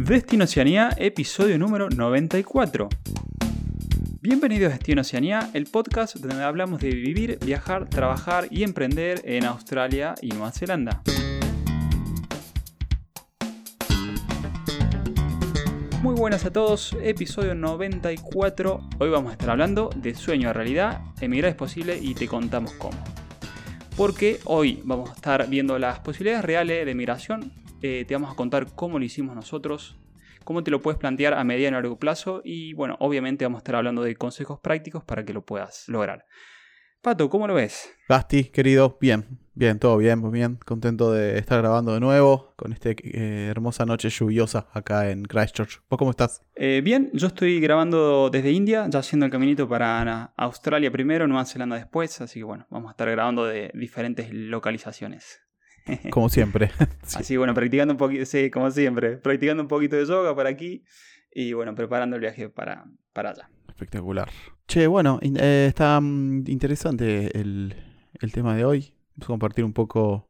Destino Oceanía, episodio número 94. Bienvenidos a Destino Oceanía, el podcast donde hablamos de vivir, viajar, trabajar y emprender en Australia y Nueva Zelanda. Muy buenas a todos, episodio 94. Hoy vamos a estar hablando de sueño a realidad, emigrar es posible y te contamos cómo. Porque hoy vamos a estar viendo las posibilidades reales de migración, eh, te vamos a contar cómo lo hicimos nosotros, cómo te lo puedes plantear a mediano y largo plazo y bueno, obviamente vamos a estar hablando de consejos prácticos para que lo puedas lograr. Pato, ¿cómo lo ves? Basti, querido, bien, bien, todo bien, muy bien. Contento de estar grabando de nuevo con esta hermosa noche lluviosa acá en Christchurch. ¿Vos cómo estás? Eh, bien, yo estoy grabando desde India, ya haciendo el caminito para Australia primero, Nueva Zelanda después, así que bueno, vamos a estar grabando de diferentes localizaciones. Como siempre. Así bueno, practicando un poquito, sí, como siempre, practicando un poquito de yoga por aquí y bueno, preparando el viaje para, para allá. Espectacular. Che, bueno, eh, está mm, interesante el, tema de hoy. Vamos a compartir un poco,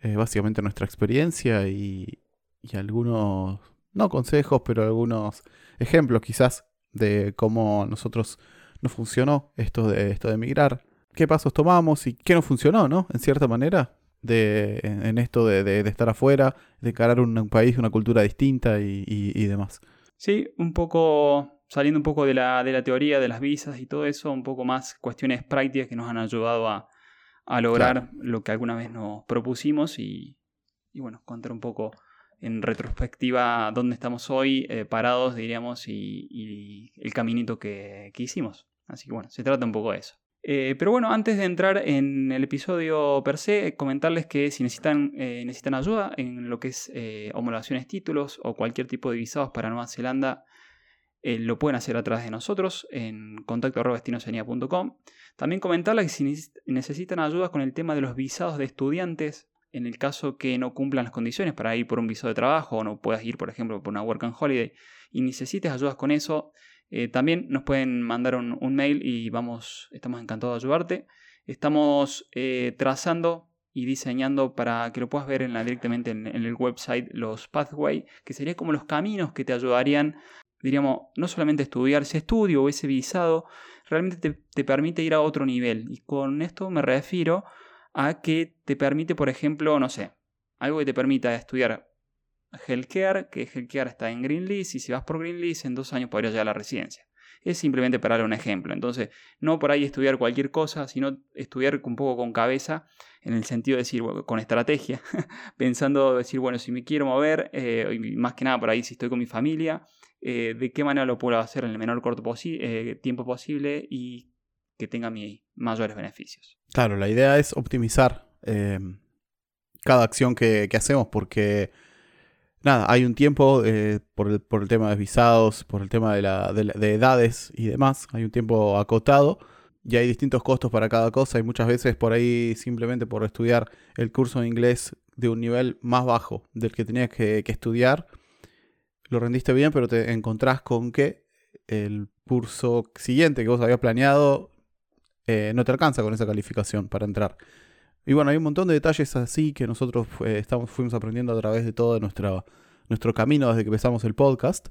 eh, básicamente, nuestra experiencia y, y, algunos, no consejos, pero algunos ejemplos quizás de cómo nosotros nos funcionó esto de, esto de emigrar. ¿Qué pasos tomamos y qué no funcionó, no? En cierta manera de, en, esto de, estar afuera, de encarar un, país, una cultura distinta y, demás. Sí, un poco saliendo un poco de la, de la, teoría de las visas y todo eso, un poco más cuestiones prácticas que nos han ayudado a, lograr lo que alguna vez nos propusimos y, bueno, contar un poco en retrospectiva dónde estamos hoy eh, parados, diríamos, y, el caminito que, que hicimos. Así que bueno, se trata un poco de eso. Eh, pero bueno, antes de entrar en el episodio per se, comentarles que si necesitan, eh, necesitan ayuda en lo que es eh, homologaciones títulos o cualquier tipo de visados para Nueva Zelanda, lo pueden hacer a través de nosotros en contacto.destinoceanía.com. También comentarles que si necesitan ayuda con el tema de los visados de estudiantes, en el caso que no cumplan las condiciones para ir por un visado de trabajo o no puedas ir, por ejemplo, por una Work and Holiday y necesites ayudas con eso, eh, también nos pueden mandar un, mail y vamos, estamos encantados de ayudarte. Estamos eh, trazando y diseñando para que lo puedas ver en la, directamente en, el website los pathway, que serían como los caminos que te ayudarían, diríamos, no solamente a estudiar ese estudio o ese visado, realmente te, te permite ir a otro nivel. Y con esto me refiero a que te permite, por ejemplo, no sé, algo que te permita estudiar Healthcare, que Healthcare está en Greenlease, y si vas por Greenlease, en dos años podrías llegar a la residencia. Es simplemente para dar un ejemplo. Entonces, no por ahí estudiar cualquier cosa, sino estudiar un poco con cabeza, en el sentido de decir, con estrategia, pensando, decir, bueno, si me quiero mover, eh, y más que nada por ahí si estoy con mi familia, eh, de qué manera lo puedo hacer en el menor corto eh, tiempo posible y que tenga mis mayores beneficios. Claro, la idea es optimizar cada acción que hacemos porque nada, hay un tiempo eh, por, el, tema de visados, por el tema de, la, de, edades y demás, hay un tiempo acotado y hay distintos costos para cada cosa y muchas veces por ahí simplemente por estudiar el curso de inglés de un nivel más bajo del que tenías que, estudiar, lo rendiste bien, pero te encontrás con que el curso siguiente que vos habías planeado eh, no te alcanza con esa calificación para entrar. Y bueno, hay un montón de detalles así que nosotros eh, estamos, fuimos aprendiendo a través de todo nuestro, nuestro camino desde que empezamos el podcast.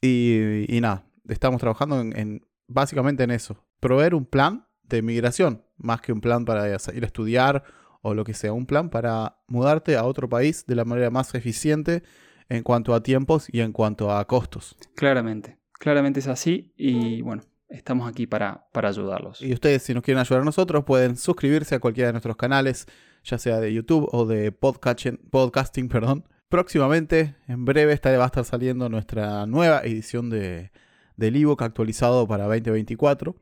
Y, nada, estamos trabajando en, básicamente en eso. Proveer un plan de migración, más que un plan para ir a estudiar o lo que sea, un plan para mudarte a otro país de la manera más eficiente en cuanto a tiempos y en cuanto a costos. Claramente, claramente es así y bueno, estamos aquí para, para ayudarlos. Y ustedes, si nos quieren ayudar a nosotros, pueden suscribirse a cualquiera de nuestros canales, ya sea de YouTube o de podcasting, perdón. Próximamente, en breve, va a estar saliendo nuestra nueva edición de, del ebook actualizado para 2024.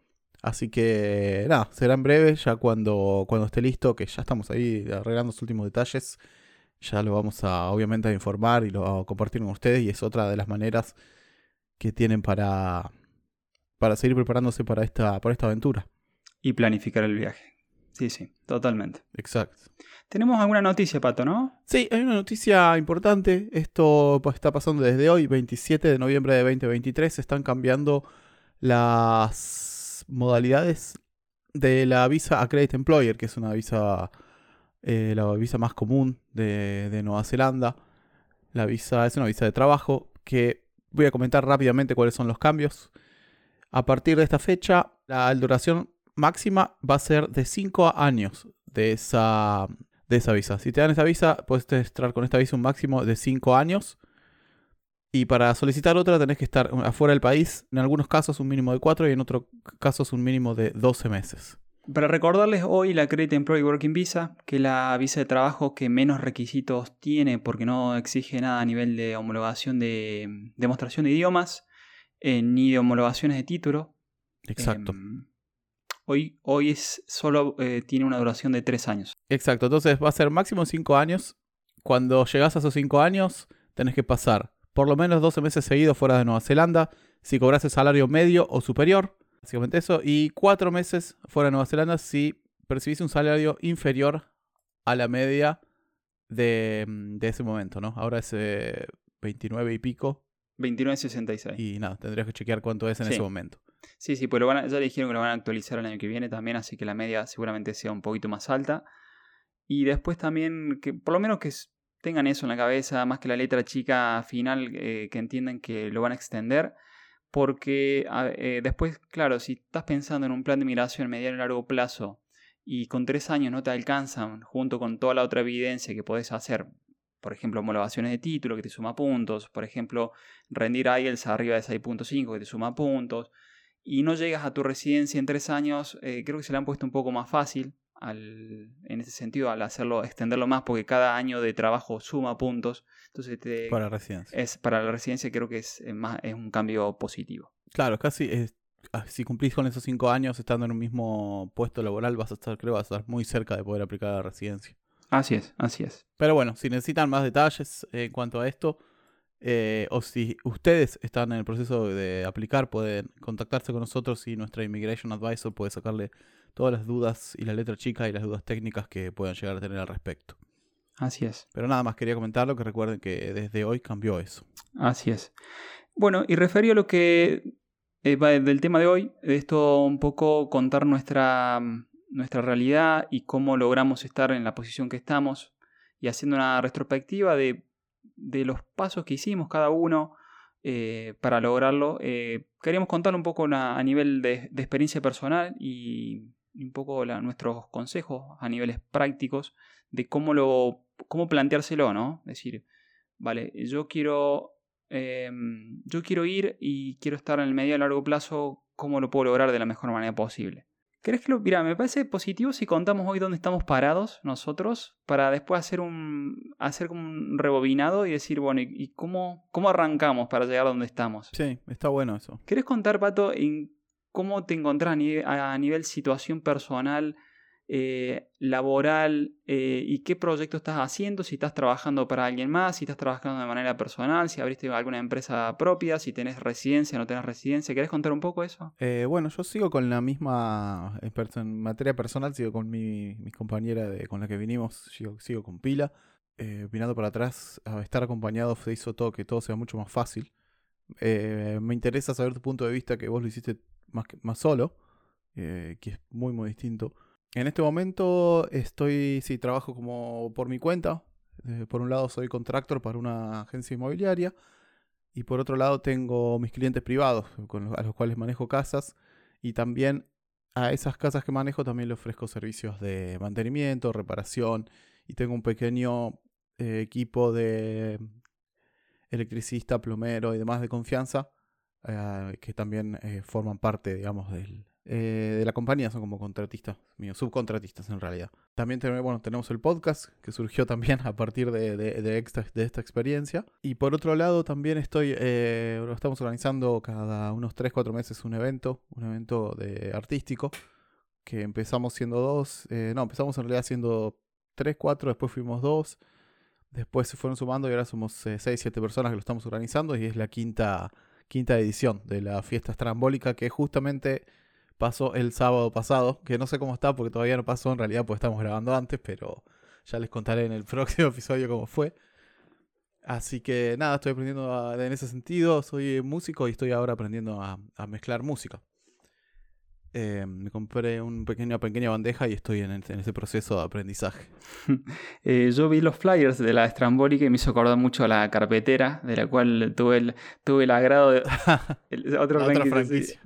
Así que nada, será en breve, ya cuando, cuando esté listo, que ya estamos ahí arreglando los últimos detalles. Ya lo vamos a, obviamente, a informar y lo a compartir con ustedes. Y es otra de las maneras que tienen para, para seguir preparándose para esta, para esta aventura. Y planificar el viaje. Sí, sí, totalmente. Exacto. Tenemos alguna noticia, Pato, ¿no? Sí, hay una noticia importante. Esto pues, está pasando desde hoy, 27 de noviembre de 2023. Se están cambiando las modalidades de la visa Accredited Employer, que es una visa, eh, la visa más común de, de Nueva Zelanda. La visa es una visa de trabajo que voy a comentar rápidamente cuáles son los cambios. A partir de esta fecha, la duración máxima va a ser de 5 años de esa, de esa visa. Si te dan esa visa, puedes estar con esta visa un máximo de 5 años. Y para solicitar otra tenés que estar afuera del país, en algunos casos un mínimo de 4 y en otros casos un mínimo de 12 meses. Para recordarles hoy la Credit Employee Working Visa, que es la visa de trabajo que menos requisitos tiene porque no exige nada a nivel de homologación de demostración de idiomas, eh, ni de homologaciones de título. Exacto. Em, hoy, hoy es solo eh, tiene una duración de 3 años. Exacto, entonces va a ser máximo 5 años. Cuando llegas a esos 5 años, tenés que pasar por lo menos 12 meses seguidos fuera de Nueva Zelanda, si cobras el salario medio o superior, básicamente eso, y 4 meses fuera de Nueva Zelanda si percibís un salario inferior a la media de, mm, ese momento, ¿no? Ahora es 29 eh, y pico. 29.66. Y nada, tendrías que chequear cuánto es en ese momento. Sí, sí, pues ya le dijeron que lo van a actualizar el año que viene también, así que la media seguramente sea un poquito más alta. Y después también, que por lo menos que tengan eso en la cabeza, más que la letra chica final, eh, que entiendan que lo van a extender. Porque eh, después, claro, si estás pensando en un plan de migración mediano y largo plazo y con tres años no te alcanzan, junto con toda la otra evidencia que podés hacer, por ejemplo, homologaciones de título que te suma puntos, por ejemplo, rendir IELTS arriba de 6.5 que te suma puntos, y no llegas a tu residencia en tres años, eh, creo que se le han puesto un poco más fácil en ese sentido, al hacerlo, extenderlo más, porque cada año de trabajo suma puntos. Entonces, para la residencia. Es, para la residencia creo que es, más, es un cambio positivo. Claro, casi ah, si cumplís con esos cinco años estando en un mismo puesto laboral, vas a estar, creo, vas a estar muy cerca de poder aplicar a la residencia. Así es, así es. Pero bueno, si necesitan más detalles en cuanto a esto, eh, o si ustedes están en el proceso de aplicar, pueden contactarse con nosotros y nuestra Immigration Advisor puede sacarle todas las dudas y la letra chica y las dudas técnicas que puedan llegar a tener al respecto. Así es. Pero nada más quería comentarlo, que recuerden que desde hoy cambió eso. Así es. Bueno, y referido a lo que eh, va del tema de hoy, de esto un poco contar nuestra, nuestra realidad y cómo logramos estar en la posición que estamos y haciendo una retrospectiva de, de los pasos que hicimos cada uno eh, para lograrlo. Eh, queríamos contar un poco a nivel de, experiencia personal y un poco nuestros consejos a niveles prácticos de cómo, lo, cómo planteárselo, ¿no? Es decir, vale, yo quiero, em, yo quiero ir y quiero estar en el medio y largo plazo, ¿cómo lo puedo lograr de la mejor manera posible? ¿Crees que lo.? Mira, me parece positivo si contamos hoy dónde estamos parados nosotros, para después hacer un. hacer como un rebobinado y decir, bueno, ¿y, cómo, cómo arrancamos para llegar a donde estamos? Sí, está bueno eso. ¿Querés contar, Pato, en cómo te encontrás a nivel, situación personal, eh, laboral eh, y qué proyecto estás haciendo, si estás trabajando para alguien más, si estás trabajando de manera personal, si abriste alguna empresa propia, si tenés residencia no tenés residencia. ¿Querés contar un poco eso? Eh, bueno, yo sigo con la misma, en materia personal, sigo con mi, compañera de, con la que vinimos, sigo, sigo con pila. mirando para atrás, estar acompañado se hizo todo que todo sea mucho más fácil. me interesa saber tu punto de vista, que vos lo hiciste más, más solo, que es muy, muy distinto. En este momento estoy, sí, trabajo como por mi cuenta. Eh, por un lado soy contractor para una agencia inmobiliaria y por otro lado tengo mis clientes privados a los cuales manejo casas y también a esas casas que manejo también le ofrezco servicios de mantenimiento, reparación y tengo un pequeño eh, equipo de electricista, plomero y demás de confianza eh, que también forman parte, digamos, del, eh, de la compañía, son como contratistas míos, subcontratistas en realidad. También tenemos, bueno, tenemos el podcast que surgió también a partir de, de, esta, experiencia. Y por otro lado también estoy, eh, estamos organizando cada unos 3-4 meses un evento, un evento de artístico, que empezamos siendo dos, eh, no, empezamos en realidad siendo 3, 4, después fuimos dos, después se fueron sumando y ahora somos 6, 7 personas que lo estamos organizando y es la quinta, quinta edición de la fiesta estrambólica que justamente pasó el sábado pasado, que no sé cómo está porque todavía no pasó en realidad porque estamos grabando antes, pero ya les contaré en el próximo episodio cómo fue. Así que nada, estoy aprendiendo en ese sentido, soy músico y estoy ahora aprendiendo a, mezclar música. Eh, me compré una pequeña, pequeña bandeja y estoy en, ese proceso de aprendizaje. Eh, yo vi los flyers de la estrambólica y me hizo acordar mucho a la carpetera, de la cual tuve el, tuve el agrado de. otro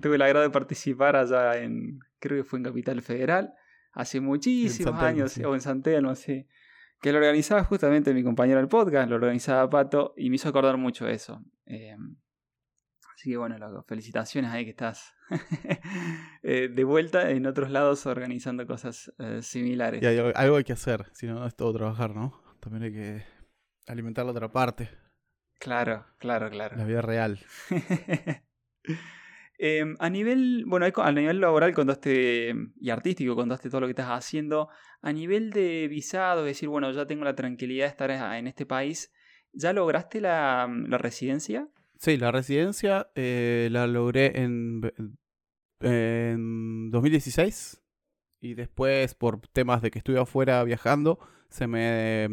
tuve el agrado de participar allá en. Creo que fue en Capital Federal, hace muchísimos años, o en San no sé. Que lo organizaba justamente mi compañero del podcast, lo organizaba Pato, y me hizo acordar mucho eso. Eh, Así que bueno, loco, felicitaciones ahí que estás eh, de vuelta en otros lados organizando cosas eh, similares. Y algo hay que hacer, si no es todo trabajar, ¿no? También hay que alimentar la otra parte. Claro, claro, claro. La vida real. Em, a nivel, bueno, a nivel laboral contaste y artístico contaste todo lo que estás haciendo. A nivel de visado, es decir, bueno, ya tengo la tranquilidad de estar en este país, ¿ya lograste la, la residencia? Sí, la residencia eh, la logré en, en 2016 y después por temas de que estuve afuera viajando se me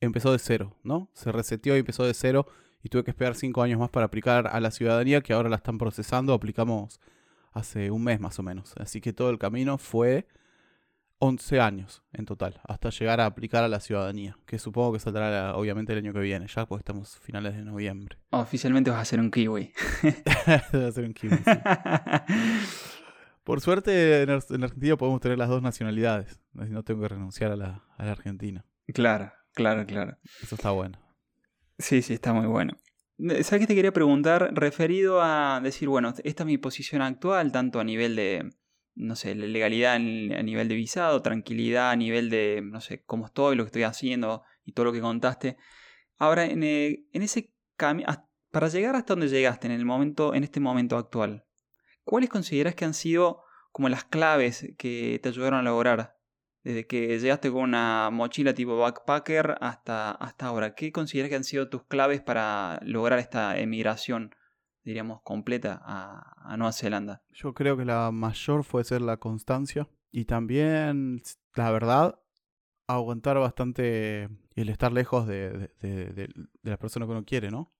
empezó de cero, ¿no? Se reseteó y empezó de cero y tuve que esperar cinco años más para aplicar a la ciudadanía que ahora la están procesando. Aplicamos hace un mes más o menos. Así que todo el camino fue 11 años en total, hasta llegar a aplicar a la ciudadanía, que supongo que saldrá obviamente el año que viene, ya porque estamos finales de noviembre. Oficialmente vas a ser un kiwi. vas a ser un kiwi. Por suerte en, Argentina podemos tener las dos nacionalidades, así no tengo que renunciar a la, a la Argentina. Claro, claro, claro. Eso está bueno. Sí, sí, está muy bueno. ¿Sabes qué te quería preguntar? Referido a decir, bueno, esta es mi posición actual, tanto a nivel de, no sé, legalidad a nivel de visado, tranquilidad a nivel de, no sé, cómo estoy, lo que estoy haciendo y todo lo que contaste. Ahora, en, eh, en ese camino, para llegar hasta donde llegaste en, el momento, en este momento actual, ¿cuáles consideras que han sido como las claves que te ayudaron a lograr? Desde que llegaste con una mochila tipo backpacker hasta, hasta ahora, ¿qué consideras que han sido tus claves para lograr esta emigración? Diríamos, completa a, Nueva Zelanda? Yo creo que la mayor fue ser la constancia y también, la verdad, aguantar bastante el estar lejos de, de, la persona que uno quiere, ¿no?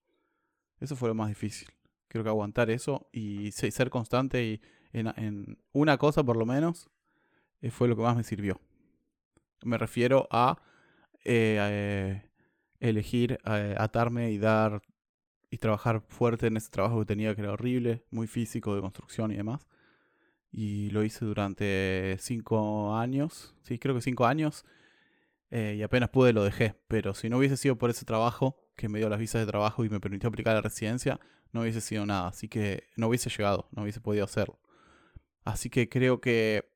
Eso fue lo más difícil. Creo que aguantar eso y ser constante y en, una cosa por lo menos eh, fue lo que más me sirvió. Me refiero a eh, eh, elegir atarme y dar y trabajar fuerte en ese trabajo que tenía que era horrible, muy físico, de construcción y demás. Y lo hice durante cinco años, sí, creo que cinco años, eh, y apenas pude lo dejé. Pero si no hubiese sido por ese trabajo, que me dio las visas de trabajo y me permitió aplicar la residencia, no hubiese sido nada. Así que no hubiese llegado, no hubiese podido hacerlo. Así que creo que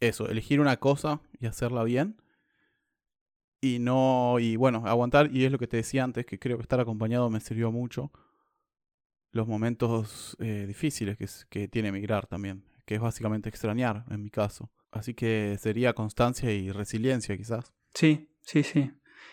eso, elegir una cosa y hacerla bien y no, y bueno, aguantar, y es lo que te decía antes, que creo que estar acompañado me sirvió mucho. Los momentos eh, difíciles que, que tiene emigrar también, que es básicamente extrañar en mi caso. Así que sería constancia y resiliencia quizás. Sí, sí, sí.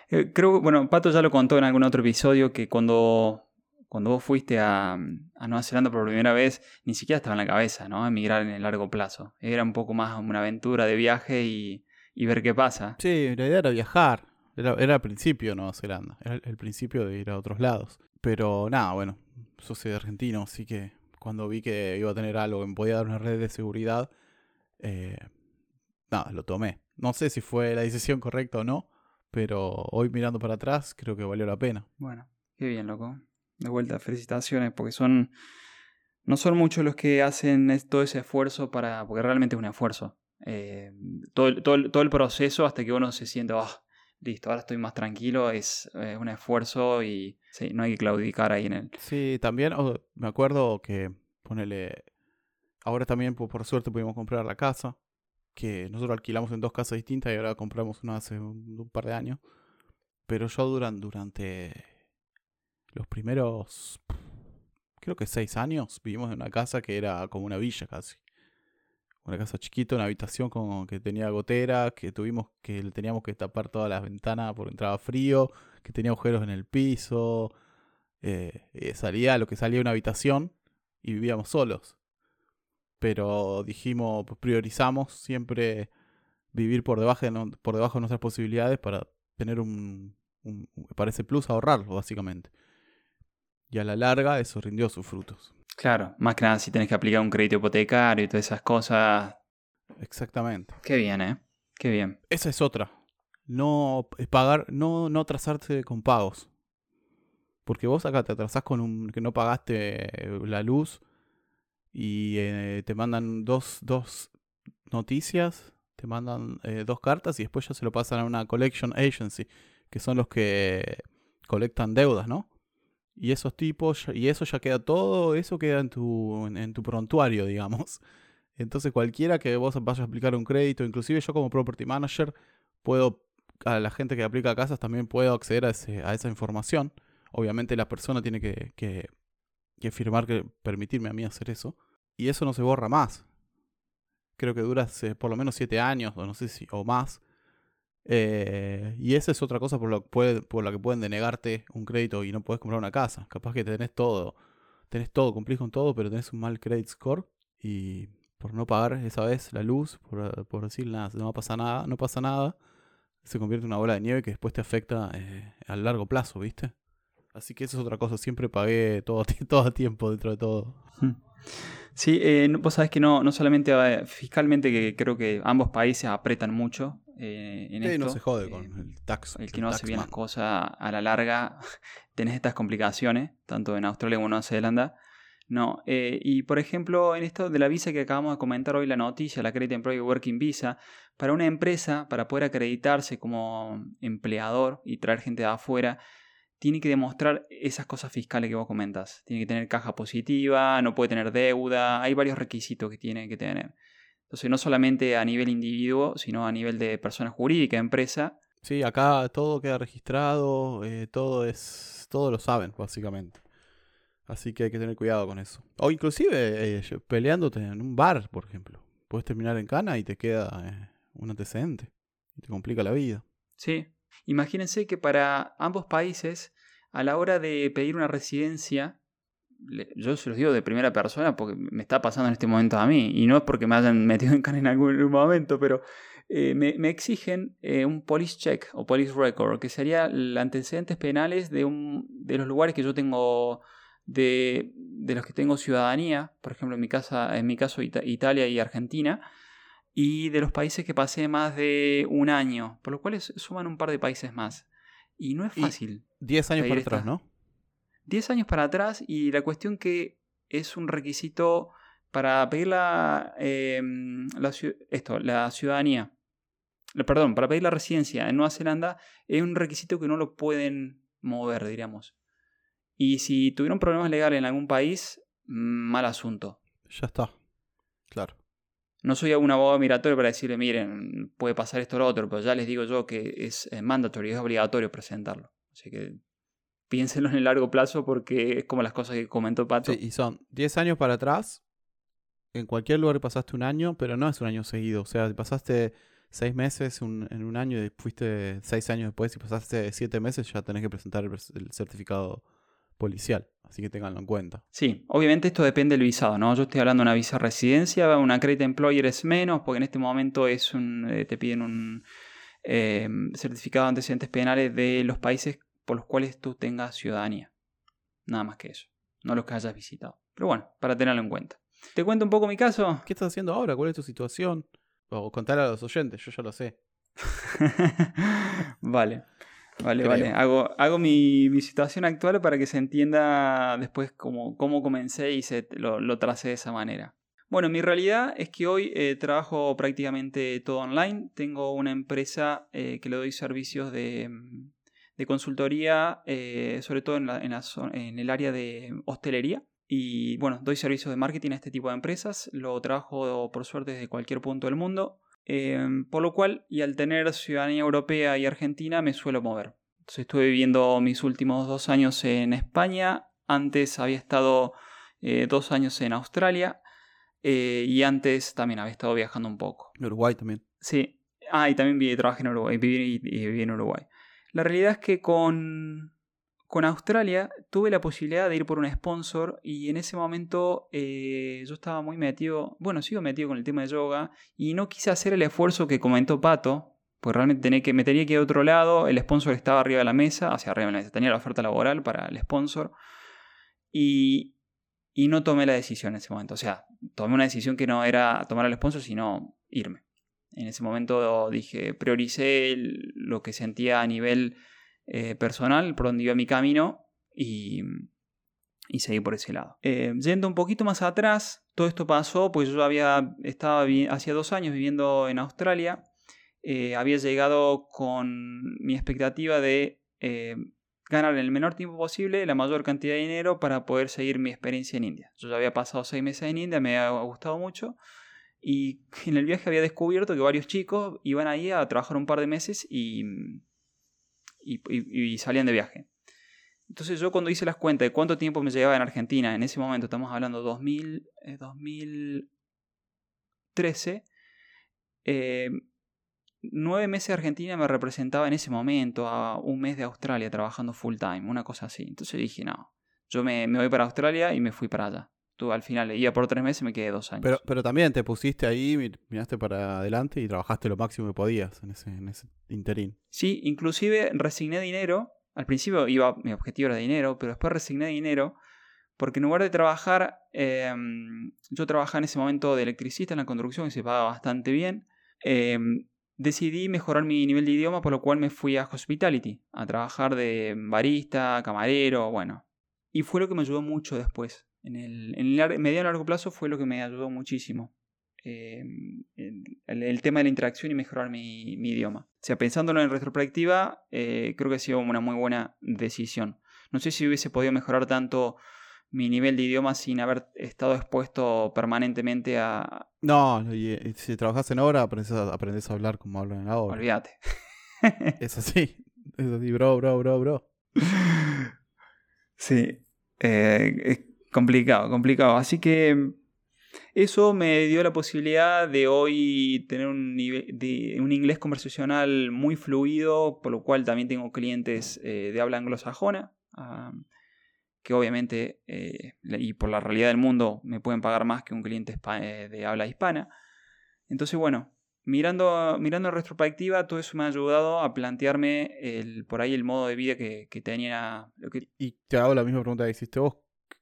Eh, creo, bueno, Pato ya lo contó en algún otro episodio que cuando, cuando vos fuiste a, a Nueva Zelanda por primera vez, ni siquiera estaba en la cabeza, ¿no? Emigrar en el largo plazo. Era un poco más una aventura de viaje y y ver qué pasa. Sí, la idea era viajar. Era, era el principio de Nueva Zelanda. Era el, principio de ir a otros lados. Pero nada, bueno, yo soy argentino, así que cuando vi que iba a tener algo que me podía dar una red de seguridad, eh, nada, lo tomé. No sé si fue la decisión correcta o no, pero hoy mirando para atrás creo que valió la pena. Bueno, qué bien, loco. De vuelta, felicitaciones, porque son... No son muchos los que hacen todo ese esfuerzo para... Porque realmente es un esfuerzo. Eh, todo, todo, todo, el proceso hasta que uno se siente, oh, listo, ahora estoy más tranquilo, es un esfuerzo y no hay que claudicar ahí en él. Sí, también me acuerdo que, ponele, ahora también por, suerte pudimos comprar la casa, que nosotros alquilamos en dos casas distintas y ahora compramos una hace un, par de años. Pero yo durante, durante los primeros, creo que seis años, vivimos en una casa que era como una villa casi una casa chiquita, una habitación con, que tenía gotera, que tuvimos que le teníamos que tapar todas las ventanas porque entraba frío, que tenía agujeros en el piso. Eh, eh, salía lo que salía una habitación y vivíamos solos. Pero dijimos, pues priorizamos siempre vivir por debajo de, por debajo de nuestras posibilidades para tener un, un, plus ahorrarlo, básicamente. Y a la larga eso rindió sus frutos. Claro, más que nada si tenés que aplicar un crédito hipotecario y todas esas cosas. Exactamente. Qué bien, ¿eh? Qué bien. Esa es otra. No pagar, no, no atrasarse con pagos. Porque vos acá te atrasás con un que no pagaste la luz y eh, te mandan dos, dos noticias, te mandan eh, dos cartas y después ya se lo pasan a una collection agency, que son los que colectan deudas, ¿no? Y esos tipos, y eso ya queda todo, eso queda en tu, en, tu prontuario, digamos. Entonces cualquiera que vos vayas a aplicar un crédito, inclusive yo como property manager, puedo, a la gente que aplica casas también puedo acceder a, ese, a esa información. Obviamente la persona tiene que, que, que firmar que permitirme a mí hacer eso. Y eso no se borra más. Creo que dura por lo menos siete años, o no sé si, o más. Eh, y esa es otra cosa por, por la que pueden denegarte un crédito y no puedes comprar una casa. Capaz que tenés todo, tenés todo, cumplís con todo, pero tenés un mal credit score y por no pagar esa vez la luz, por, decir nada, no pasa nada, no pasa nada, se convierte en una bola de nieve que después te afecta eh, a largo plazo, ¿viste? Así que eso es otra cosa, siempre pagué todo, todo a tiempo dentro de todo. Hmm. Sí, eh, vos sabés que no, no solamente eh, fiscalmente, que creo que ambos países apretan mucho eh, en esto. no se jode con el tax. El que no hace bien las cosas a la larga, tenés estas complicaciones, tanto en Australia como en Nueva Zelanda. No, y por ejemplo, en esto de la visa que acabamos de comentar hoy, la noticia, la Credit Employee Working Visa, para una empresa, para poder acreditarse como empleador y traer gente de afuera, tiene que demostrar esas cosas fiscales que vos comentas. Tiene que tener caja positiva, no puede tener deuda, hay varios requisitos que tiene que tener. Entonces, no solamente a nivel individuo, sino a nivel de persona jurídica, empresa. Sí, acá todo queda registrado, eh, todo es, todo lo saben, básicamente. Así que hay que tener cuidado con eso. O inclusive eh, peleándote en un bar, por ejemplo. Puedes terminar en cana y te queda eh, un antecedente. Y te complica la vida. Sí, Imagínense que para ambos países, a la hora de pedir una residencia, yo se los digo de primera persona porque me está pasando en este momento a mí, y no es porque me hayan metido en cana en algún momento, pero eh, me, exigen eh, un police check o police record, que sería los antecedentes penales de, un, de los lugares que yo tengo, de, de, los que tengo ciudadanía, por ejemplo en mi, casa, en mi caso Italia y Argentina, y de los países que pasé más de un año, por lo cual suman un par de países más. Y no es fácil. 10 años para atrás, ¿no? 10 años para atrás y la cuestión que es un requisito para pedir la, em, esto, la ciudadanía, perdón, para pedir la residencia en Nueva Zelanda es un requisito que no lo pueden mover, diríamos. Y si tuvieron problemas legales en algún país, mal asunto. Ya está. Claro. No soy un abogado migratorio para decirle, miren, puede pasar esto o lo otro, pero ya les digo yo que es mandatorio, es obligatorio presentarlo. Así que piénsenlo en el largo plazo porque es como las cosas que comentó Pato. Sí, y son 10 años para atrás, en cualquier lugar pasaste un año, pero no es un año seguido. O sea, pasaste 6 meses en un año y fuiste 6 años después y pasaste 7 meses, ya tenés que presentar el certificado policial. Así que tenganlo en cuenta. Sí, obviamente esto depende del visado, ¿no? Yo estoy hablando de una visa residencia, una credit employer es menos, porque en este momento es un, eh, te piden un eh, certificado de antecedentes penales de los países por los cuales tú tengas ciudadanía. Nada más que eso, no los que hayas visitado. Pero bueno, para tenerlo en cuenta. ¿Te cuento un poco mi caso? ¿Qué estás haciendo ahora? ¿Cuál es tu situación? O contar a los oyentes, yo ya lo sé. vale. Vale, vale. Hago, hago mi, situación actual para que se entienda después cómo, cómo comencé y se, lo, lo, tracé de esa manera. Bueno, mi realidad es que hoy eh, trabajo prácticamente todo online. Tengo una empresa eh, que le doy servicios de, de consultoría, eh, sobre todo en, la, en, la, en el área de hostelería. Y bueno, doy servicios de marketing a este tipo de empresas. Lo trabajo por suerte desde cualquier punto del mundo. Em, por lo cual, y al tener ciudadanía europea y argentina, me suelo mover. Entonces estuve viviendo mis últimos dos años en España, antes había estado eh, dos años en Australia eh, y antes también había estado viajando un poco. En Uruguay también. Sí, ah, y también viví, trabajé en Uruguay, viví, viví en Uruguay. La realidad es que con con Australia tuve la posibilidad de ir por un sponsor y en ese momento eh, yo estaba muy metido, bueno, sigo metido con el tema de yoga y no quise hacer el esfuerzo que comentó Pato, pues realmente tenía que, me tenía que ir a otro lado, el sponsor estaba arriba de la mesa, hacia arriba de la mesa, tenía la oferta laboral para el sponsor y, y no tomé la decisión en ese momento. O sea, tomé una decisión que no era tomar al sponsor, sino irme. En ese momento dije, prioricé lo que sentía a nivel eh, personal, por donde iba mi camino y, y seguí por ese lado. Eh, yendo un poquito más atrás, todo esto pasó, pues yo había estaba hacía dos años viviendo en Australia. Eh, había llegado con mi expectativa de ganar en el menor tiempo posible la mayor cantidad de dinero para poder seguir mi experiencia en India. Yo ya había pasado seis meses en India, me había gustado mucho y en el viaje había descubierto que varios chicos iban ahí a trabajar un par de meses y, salían de viaje. Entonces yo cuando hice las cuentas de cuánto tiempo me llevaba en Argentina, en ese momento estamos hablando de 2000, 2013, eh, nueve meses de Argentina me representaba en ese momento a un mes de Australia trabajando full time, una cosa así. Entonces dije, no, yo me, me voy para Australia y me fui para allá. Tú al final iba por tres meses y me quedé dos años. Pero, pero también te pusiste ahí, miraste para adelante y trabajaste lo máximo que podías en ese, en ese interín. Sí, inclusive resigné dinero. Al principio iba, mi objetivo era dinero, pero después resigné dinero porque en lugar de trabajar, em, yo trabajaba en ese momento de electricista en la construcción y se pagaba bastante bien. Em, decidí mejorar mi nivel de idioma, por lo cual me fui a Hospitality, a trabajar de barista, camarero, bueno. Y fue lo que me ayudó mucho después. En el, en mediano largo plazo fue lo que me ayudó muchísimo. Eh, el, tema de la interacción y mejorar mi, idioma. O sea, pensándolo en retrospectiva, eh, creo que ha sido una muy buena decisión. No sé si hubiese podido mejorar tanto mi nivel de idioma sin haber estado expuesto permanentemente a... No, si trabajas en obra aprendes a, aprendes a hablar como hablan en la obra. Olvídate. es así, es así, bro, bro, bro, bro. Sí, eh, es complicado, complicado. Así que eso me dio la posibilidad de hoy tener un, nivel, de, un inglés conversacional muy fluido, por lo cual también tengo clientes eh, de habla anglosajona que obviamente, eh, y por la realidad del mundo, me pueden pagar más que un cliente eh, de habla hispana. Entonces, bueno, mirando, mirando en retrospectiva, todo eso me ha ayudado a plantearme el, por ahí el modo de vida que, tenía. Y te hago la misma pregunta que hiciste vos.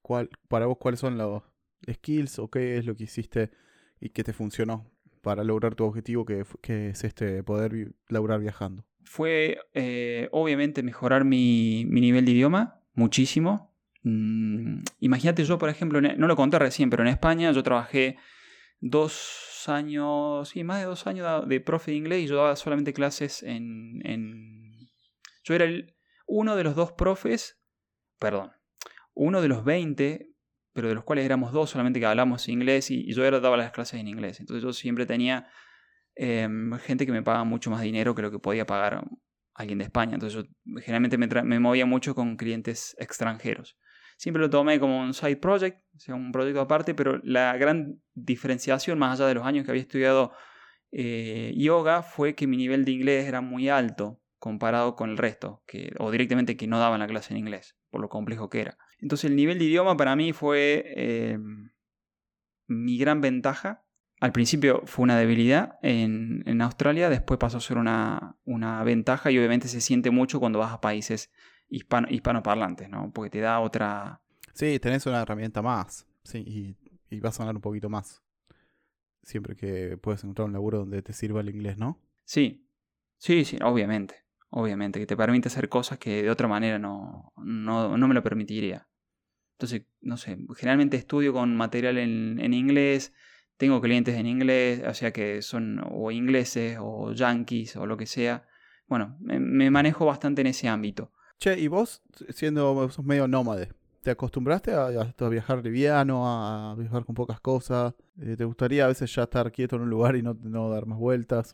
¿Cuál, para vos, ¿cuáles son los skills o qué es lo que hiciste y que te funcionó para lograr tu objetivo, que, es este poder laburar viajando? Fue, eh, obviamente, mejorar mi, mi nivel de idioma muchísimo. Mm, imagínate yo, por ejemplo, no lo conté recién, pero en España yo trabajé dos años, sí, más de dos años de profe de inglés y yo daba solamente clases en... en... Yo era el, uno de los dos profes, perdón, uno de los 20, pero de los cuales éramos dos solamente que hablamos inglés y, yo era, daba las clases en inglés. Entonces yo siempre tenía em, gente que me pagaba mucho más dinero que lo que podía pagar alguien de España. Entonces yo generalmente me, movía mucho con clientes extranjeros. Siempre lo tomé como un side project, o sea, un proyecto aparte, pero la gran diferenciación, más allá de los años que había estudiado eh, yoga, fue que mi nivel de inglés era muy alto comparado con el resto, que, o directamente que no daban la clase en inglés, por lo complejo que era. Entonces el nivel de idioma para mí fue eh, mi gran ventaja. Al principio fue una debilidad en, en Australia, después pasó a ser una, una, ventaja y obviamente se siente mucho cuando vas a países hispano, hispanoparlantes, ¿no? Porque te da otra... Sí, tenés una herramienta más, sí, y, vas a ganar un poquito más. Siempre que puedes encontrar un laburo donde te sirva el inglés, ¿no? Sí, sí, sí, obviamente. Obviamente, que te permite hacer cosas que de otra manera no, no, no me lo permitiría. Entonces, no sé, generalmente estudio con material en, en, inglés, tengo clientes en inglés, o sea que son o ingleses o yankees o lo que sea. Bueno, me manejo bastante en ese ámbito. Che, y vos, siendo sos medio nómade, ¿te acostumbraste a, viajar liviano, a viajar con pocas cosas? Eh, ¿Te gustaría a veces ya estar quieto en un lugar y no, dar más vueltas?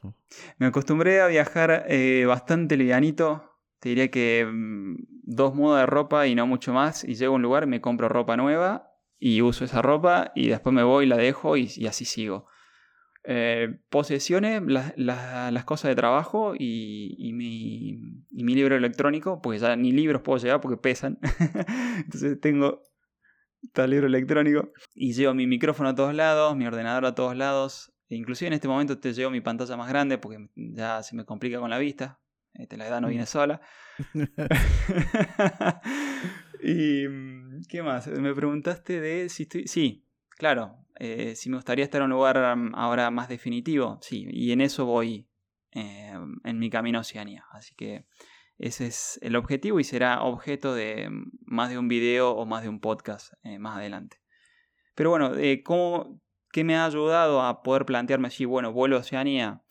Me acostumbré a viajar eh, bastante livianito. Te diría que mm, dos mudas de ropa y no mucho más. Y llego a un lugar, me compro ropa nueva y uso esa ropa y después me voy, la dejo y así sigo. Eh, posesiones, las cosas de trabajo y, mi, libro electrónico, porque ya ni libros puedo llevar porque pesan. Entonces tengo tal libro electrónico y llevo mi micrófono a todos lados, mi ordenador a todos lados. E inclusive en este momento te llevo mi pantalla más grande porque ya se me complica con la vista. Este, la edad no viene sola. y mm, qué más, me preguntaste de si estoy... Sí, claro, eh, si me gustaría estar en un lugar mm, ahora más definitivo, sí, y en eso voy eh, en mi camino a Oceanía. Así que ese es el objetivo y será objeto de mm, más de un video o más de un podcast eh, más adelante. Pero bueno, ¿cómo, ¿qué me ha ayudado a poder plantearme si, bueno, vuelo a Oceanía,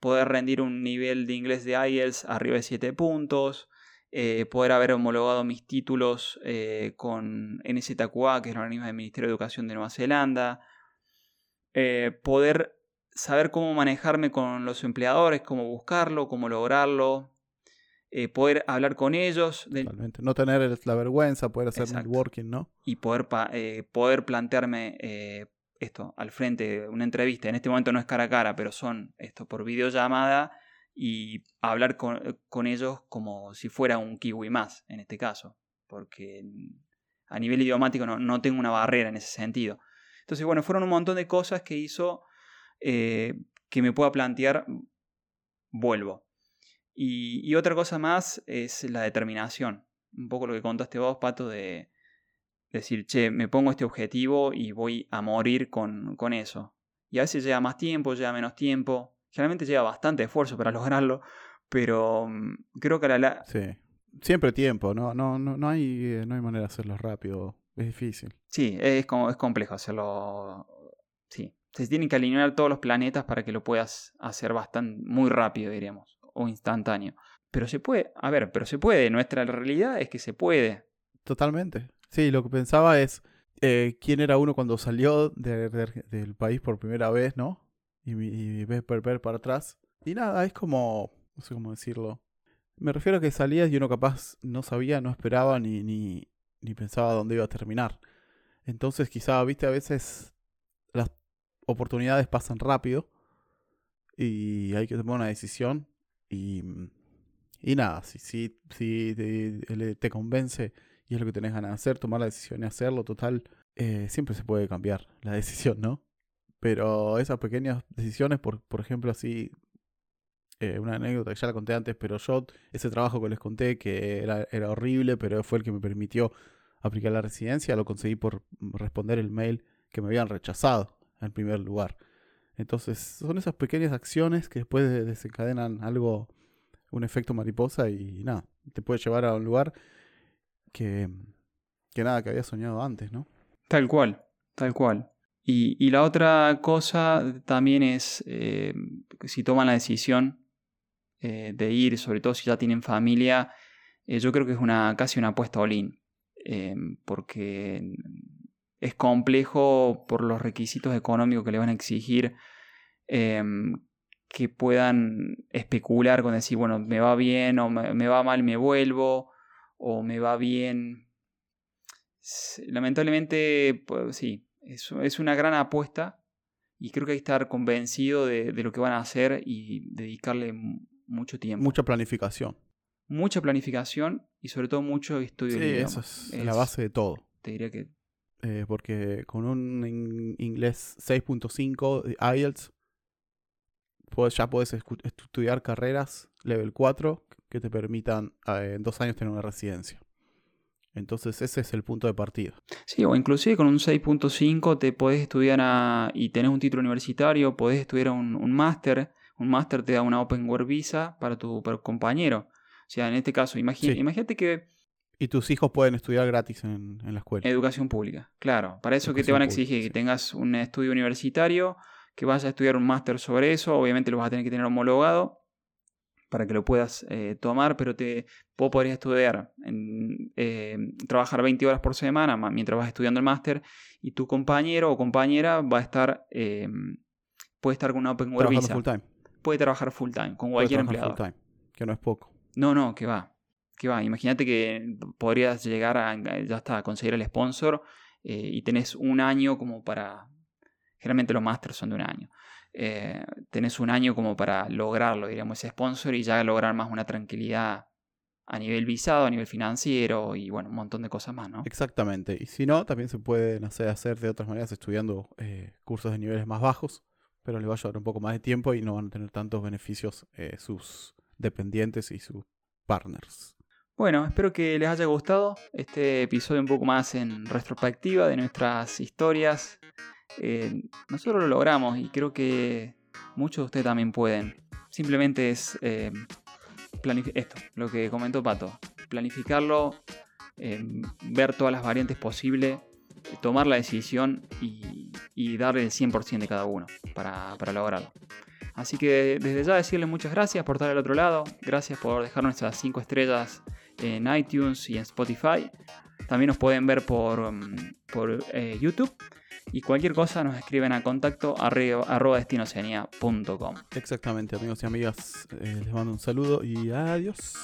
poder rendir un nivel de inglés de IELTS arriba de 7 puntos, eh, poder haber homologado mis títulos eh, con NZQA, que es el organismo del Ministerio de Educación de Nueva Zelanda, eh, poder saber cómo manejarme con los empleadores, cómo buscarlo, cómo lograrlo, poder hablar con ellos. No tener la vergüenza, poder hacer networking, ¿no? Y poder, poder plantearme esto al frente de una entrevista. En este momento no es cara a cara, pero son esto por videollamada y hablar con, ellos como si fuera un kiwi más, en este caso, porque a nivel idiomático no, tengo una barrera en ese sentido. Entonces, bueno, fueron un montón de cosas que hizo eh, que me pueda plantear, vuelvo. Y, otra cosa más es la determinación. Un poco lo que contaste vos, Pato, de decir, che, me pongo este objetivo y voy a morir con, con eso. Y a veces lleva más tiempo, lleva menos tiempo, Generalmente lleva bastante esfuerzo para lograrlo, pero mm, creo que a la... Sí. Siempre tiempo, no, no, no, no, hay, eh, no hay manera de hacerlo rápido. Es difícil. Sí, es, como, es complejo hacerlo. Sí. Se tienen que alinear todos los planetas para que lo puedas hacer bastante, muy rápido, diríamos, o instantáneo. Pero se puede, a ver, pero se puede. Nuestra realidad es que se puede. Totalmente. Sí, lo que pensaba es eh, quién era uno cuando salió del país por primera vez, ¿no? Y, ves ver, para atrás. Y nada, es como, no sé cómo decirlo. Me refiero a que salías y uno capaz no sabía, no esperaba ni, ni, ni pensaba dónde iba a terminar. Entonces quizá, viste, a veces las oportunidades pasan rápido y hay que tomar una decisión y, y nada, si, si, si te, te, convence y es lo que tenés ganas de hacer, tomar la decisión y hacerlo, total, eh, siempre se puede cambiar la decisión, ¿no? Pero esas pequeñas decisiones, por, por ejemplo, así, eh, una anécdota que ya la conté antes, pero yo, ese trabajo que les conté, que era, era horrible, pero fue el que me permitió aplicar la residencia, lo conseguí por responder el mail que me habían rechazado en primer lugar. Entonces, son esas pequeñas acciones que después desencadenan algo, un efecto mariposa y nada, te puede llevar a un lugar que, que nada, que había soñado antes, ¿no? Tal cual, tal cual. Y, la otra cosa también es, eh, si toman la decisión eh, de ir, sobre todo si ya tienen familia, eh, yo creo que es una, casi una apuesta all-in, porque es complejo por los requisitos económicos que le van a exigir que puedan especular con decir, bueno, me va bien o me, me va mal, me vuelvo, o me va bien. Lamentablemente, pues sí, es, una gran apuesta y creo que hay que estar convencido de, lo que van a hacer y dedicarle mucho tiempo. Mucha planificación. Mucha planificación y sobre todo mucho estudio. Sí, eso es, la base de todo. Te diría que... Eh, porque con un inglés 6.5 IELTS pues ya puedes estudiar carreras level 4 que te permitan eh, en dos años tener una residencia. Entonces ese es el punto de partida. Sí, o inclusive con un 6.5 te podés estudiar y tenés un título universitario, podés estudiar un, un máster. Un máster te da una Open Work Visa para tu, compañero. O sea, en este caso, imagínate que... Y tus hijos pueden estudiar gratis en, la escuela. Educación pública, claro. Para eso que te van a exigir que tengas un estudio universitario, que vayas a estudiar un máster sobre eso, obviamente lo vas a tener que tener homologado para que lo puedas eh, tomar, pero te, vos podrías estudiar, en, eh, trabajar 20 horas por semana mientras vas estudiando el máster y tu compañero o compañera va a estar, eh, puede estar con una Open Work Visa. Full time. Puede trabajar full time con cualquier empleado. Full time, que no es poco. No, no, que va. Que va. Imagínate que podrías llegar a, ya está, a conseguir el sponsor y tenés un año como para... Generalmente los másters son de un año. Eh, tenés un año como para lograrlo, diríamos, ese sponsor y ya lograr más una tranquilidad a nivel visado, a nivel financiero y bueno, un montón de cosas más, ¿no? Exactamente. Y si no, también se puede hacer de otras maneras estudiando eh, cursos de niveles más bajos, pero le va a llevar un poco más de tiempo y no van a tener tantos beneficios eh, sus dependientes y sus partners. Bueno, espero que les haya gustado este episodio un poco más en retrospectiva de nuestras historias. Eh, nosotros lo logramos y creo que muchos de ustedes también pueden. Simplemente es eh, esto, lo que comentó Pato. Planificarlo, eh, ver todas las variantes posibles, tomar la decisión y, darle el 100% de cada uno para, para lograrlo. Así que desde ya decirles muchas gracias por estar al otro lado, gracias por dejar nuestras 5 estrellas en iTunes y en Spotify. También nos pueden ver por, mm, por eh, YouTube. Y cualquier cosa nos escriben a contacto arroba destinoceania.com. Exactamente, amigos y amigas. Eh, les mando un saludo y adiós.